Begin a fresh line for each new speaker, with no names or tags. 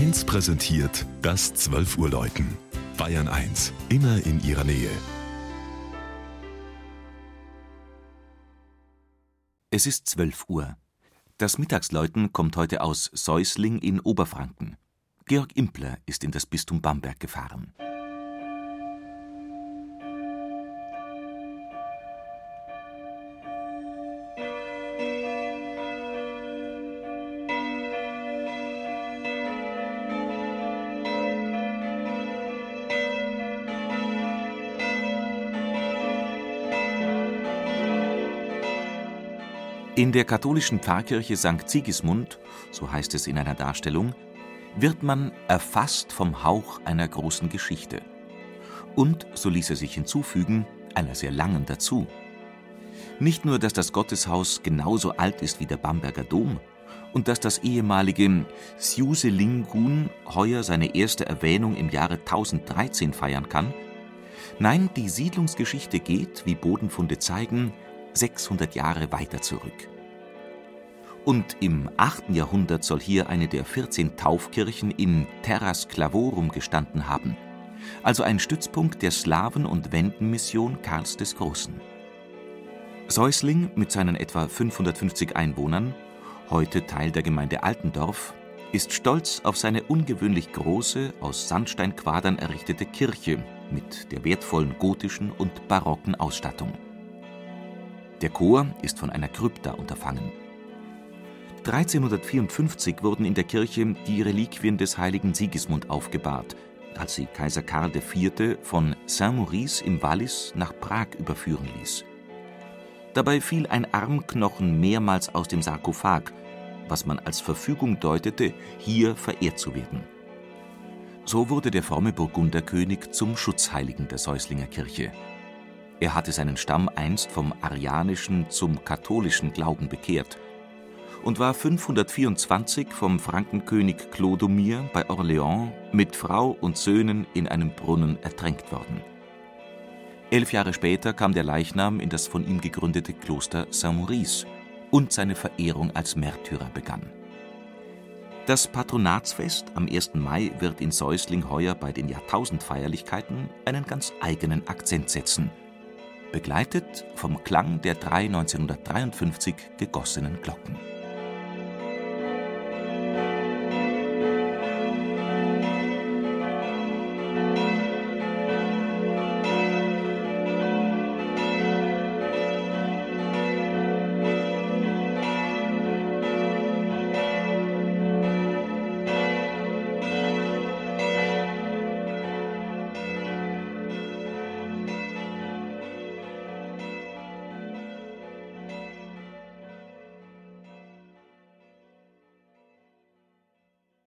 1 präsentiert das 12 Uhr Läuten. Bayern 1, immer in ihrer Nähe.
Es ist 12 Uhr. Das Mittagsläuten kommt heute aus Säusling in Oberfranken. Georg Impler ist in das Bistum Bamberg gefahren. In der katholischen Pfarrkirche St. Sigismund, so heißt es in einer Darstellung, wird man erfasst vom Hauch einer großen Geschichte. Und, so ließ er sich hinzufügen, einer sehr langen dazu. Nicht nur, dass das Gotteshaus genauso alt ist wie der Bamberger Dom und dass das ehemalige Siuselingun heuer seine erste Erwähnung im Jahre 1013 feiern kann, nein, die Siedlungsgeschichte geht, wie Bodenfunde zeigen, 600 Jahre weiter zurück. Und im 8. Jahrhundert soll hier eine der 14 Taufkirchen in Terra Sclavorum gestanden haben, also ein Stützpunkt der Slawen- und Wendenmission Karls des Großen. Säusling mit seinen etwa 550 Einwohnern, heute Teil der Gemeinde Altendorf, ist stolz auf seine ungewöhnlich große, aus Sandsteinquadern errichtete Kirche mit der wertvollen gotischen und barocken Ausstattung. Der Chor ist von einer Krypta unterfangen. 1354 wurden in der Kirche die Reliquien des heiligen Sigismund aufgebahrt, als sie Kaiser Karl IV. von Saint-Maurice im Wallis nach Prag überführen ließ. Dabei fiel ein Armknochen mehrmals aus dem Sarkophag, was man als Verfügung deutete, hier verehrt zu werden. So wurde der fromme Burgunderkönig zum Schutzheiligen der Säuslinger Kirche. Er hatte seinen Stamm einst vom arianischen zum katholischen Glauben bekehrt und war 524 vom Frankenkönig Clodomir bei Orléans mit Frau und Söhnen in einem Brunnen ertränkt worden. Elf Jahre später kam der Leichnam in das von ihm gegründete Kloster Saint-Maurice und seine Verehrung als Märtyrer begann. Das Patronatsfest am 1. Mai wird in Säusling heuer bei den Jahrtausendfeierlichkeiten einen ganz eigenen Akzent setzen – begleitet vom Klang der drei 1953 gegossenen Glocken